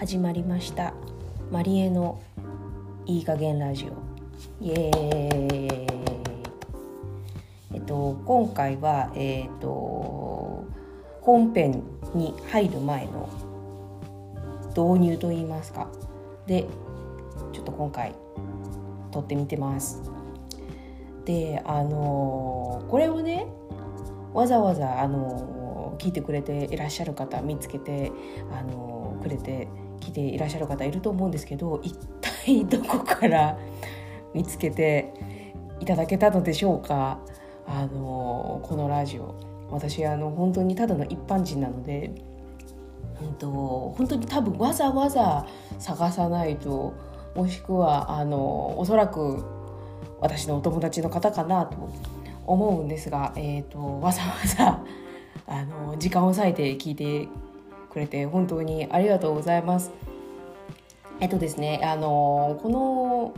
始まりました。マリエのいい加減ラジオ。イエーイ。えっと今回はえっと本編に入る前の導入といいますか。でちょっと今回撮ってみてます。であのこれをねわざわざあの聞いてくれていらっしゃる方見つけてあのくれて来ていらっしゃる方いると思うんですけど一体どこから見つけていただけたのでしょうか？あのこのラジオ。私あの本当にただの一般人なので、うんと、本当に多分わざわざ探さないともしくはあのおそらく私のお友達の方かなと思うんですが、えーと、わざわざあの時間を割いて聞いてくれて本当にありがとうございます。えっとですねあのこの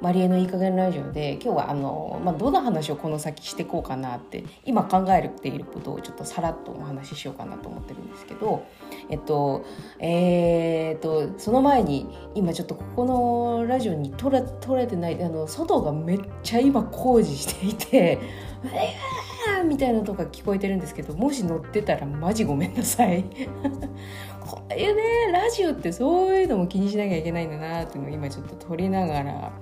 マリエのいい加減ラジオで今日はあの、まあ、どんな話をこの先していこうかなって今考えていることをちょっとさらっとお話ししようかなと思ってるんですけどえっとえー、っとその前に今ちょっとここのラジオに撮れ撮れてないあの外がめっちゃ今工事していて「」みたいなとか聞こえてるんですけどもし乗ってたらマジごめんなさい。こういうねラジオってそういうのも気にしなきゃいけないんだなっていうのを今ちょっと撮りながら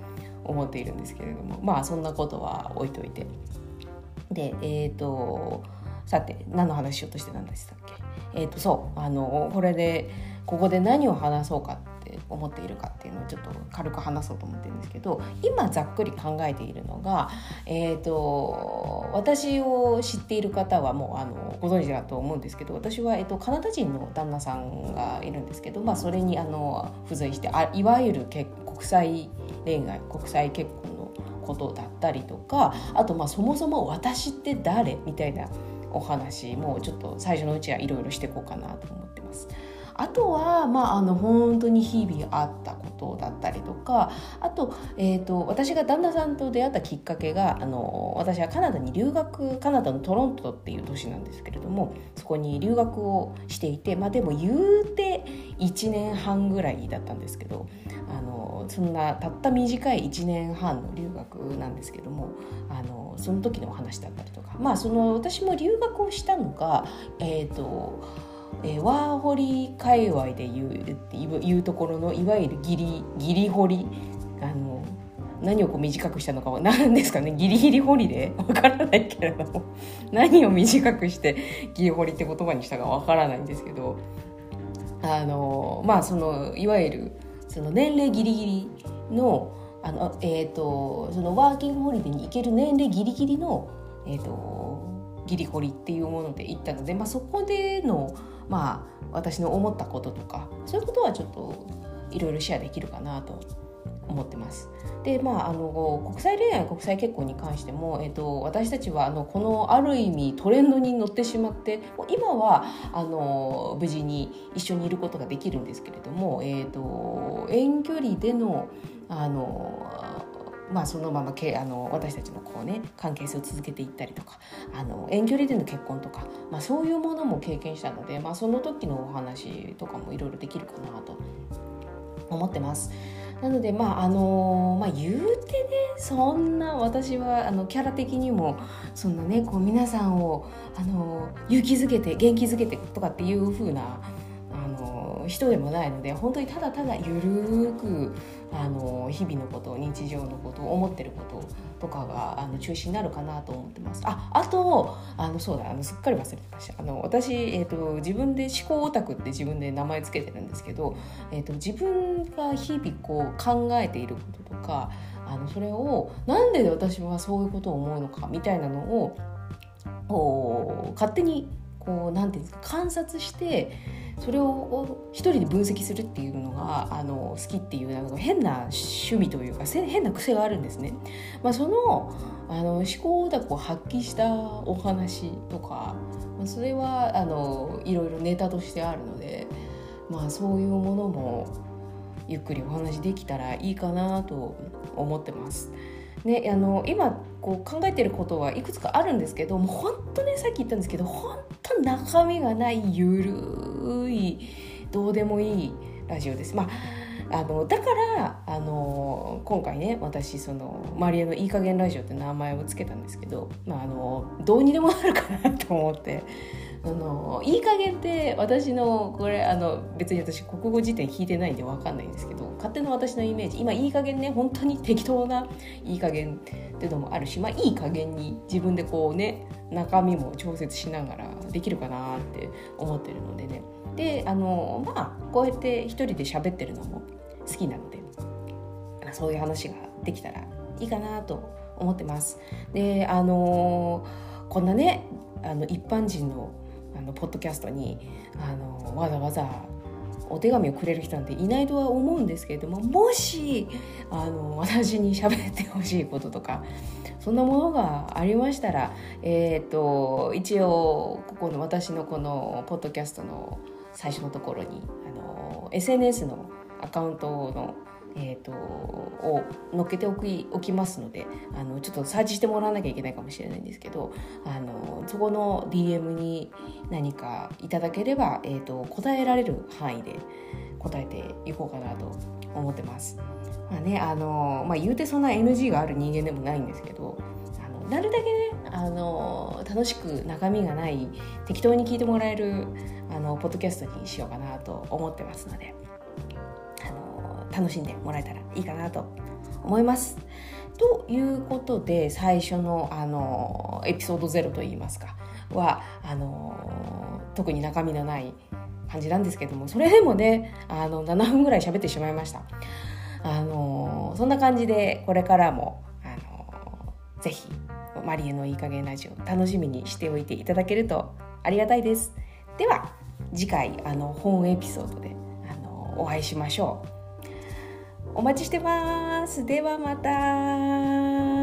思っているんですけれども。まあそんなことは置いといて。でえっ、ー、とさて何の話しようとしてたんでしたっけ？えっ、ー、とそうあのこれでここで何を話そうかって思っているかっていうのをちょっと軽く話そうと思ってるんですけど今ざっくり考えているのが、えーと、私を知っている方はもうあのご存知だと思うんですけど私は、えーと、カナダ人の旦那さんがいるんですけど、まあ、それにあの付随してあいわゆる国際恋愛国際結婚のことだったりとかあとまあそもそも私って誰みたいなお話もちょっと最初のうちはいろいろしていこうかなと思ってます。あとは、まあ、あの本当に日々あったことだったりとかあと,、えーと、私が旦那さんと出会ったきっかけがあの私はカナダに留学カナダのトロントっていう都市なんですけれどもそこに留学をしていて、まあ、でも言うて1年半ぐらいだったんですけどあのそんなたった短い1年半の留学なんですけどもあのその時のお話だったりとかまあその私も留学をしたのがえっ、ー、とえー、ワーホリ界隈でいういうところのいわゆるギリギリホリあの何をこう短くしたのかは何ですかね？ギリギリホリで？わからないけれども。何を短くしてギリホリって言葉にしたかわからないんですけど。あのまあそのいわゆるその年齢ギリギリのあの、えーと、そのワーキングホリデーに行ける年齢ギリギリの、えーと、ギリホリっていうもので行ったので、まあ、そこでの、まあ、私の思ったこととかそういうことはちょっといろいろシェアできるかなと思ってます。でまああの国際恋愛国際結婚に関しても、えーと、私たちはあのこのある意味トレンドに乗ってしまって今はあの無事に一緒にいることができるんですけれども、えーと、遠距離でのあのまあ、そのままけあの私たちのこう、ね、関係性を続けていったりとかあの遠距離での結婚とか、まあ、そういうものも経験したので、まあ、その時のお話とかもいろいろできるかなと思ってます。なのでまああのまあ言うてねそんな私はあのキャラ的にもそんなねこう皆さんをあの勇気づけて元気づけてとかっていう風なあの人でもないので本当にただただゆるくあの日々のこと日常のこと思ってることとかがあの中心になるかなと思ってます。ああとあのそうだあのすっかり忘れてました。あの私、えーと、自分で思考オタクって自分で名前つけてるんですけど、えーと、自分が日々こう考えていることとかあのそれをなんで私はそういうことを思うのかみたいなのをこう勝手にこうなんていうんですか観察してそれを一人で分析するっていうのがあの好きっていうなんか変な趣味というか変な癖があるんですね。まあ、そのあの思考オタクを発揮したお話とか、まあ、それはあのいろいろネタとしてあるので、まあ、そういうものもゆっくりお話できたらいいかなと思ってます。ね、あの今こう考えてることはいくつかあるんですけどもう本当ねさっき言ったんですけど本当中身がないゆるいどうでもいいラジオです。まああのだからあの今回ね私その「マリエのいい加減ラジオ」って名前を付けたんですけど、まあ、あのどうにでもなるかなと思ってあのいい加減って私のこれあの別に私国語辞典引いてないんで分かんないんですけど勝手な私のイメージ今いい加減ね本当に適当ないい加減っていうのもあるしまあいい加減に自分でこうね中身も調節しながらできるかなって思ってるのでねであのまあこうやって一人で喋ってるのも好きなのでそういう話ができたらいいかなと思ってます。であのこんなねあの一般人のあのポッドキャストにあのわざわざお手紙をくれる人なんていないとは思うんですけれどももしあの私に喋ってほしいこととかそんなものがありましたら、えーと、一応ここの私のこのポッドキャストの最初のところにあの SNS のアカウントのえーと、を載っけておきおきますのであのちょっとサーチしてもらわなきゃいけないかもしれないんですけどあのそこの DM に何かいただければ、えーと、答えられる範囲で答えていこうかなと思ってます。まあねあのまあ、言うてそんな NG がある人間でもないんですけどあのなるだけねあの楽しく中身がない適当に聞いてもらえるあのポッドキャストにしようかなと思ってますので。楽しんでもらえたらいいかなと思います。ということで最初のあのエピソード0といいますかはあの特に中身のない感じなんですけどもそれでもねあの7分ぐらい喋ってしまいました。あのそんな感じでこれからもあのぜひマリエのいい加減ラジオ楽しみにしておいていただけるとありがたいです。では次回あの本エピソードであのお会いしましょう。お待ちしてます。ではまた。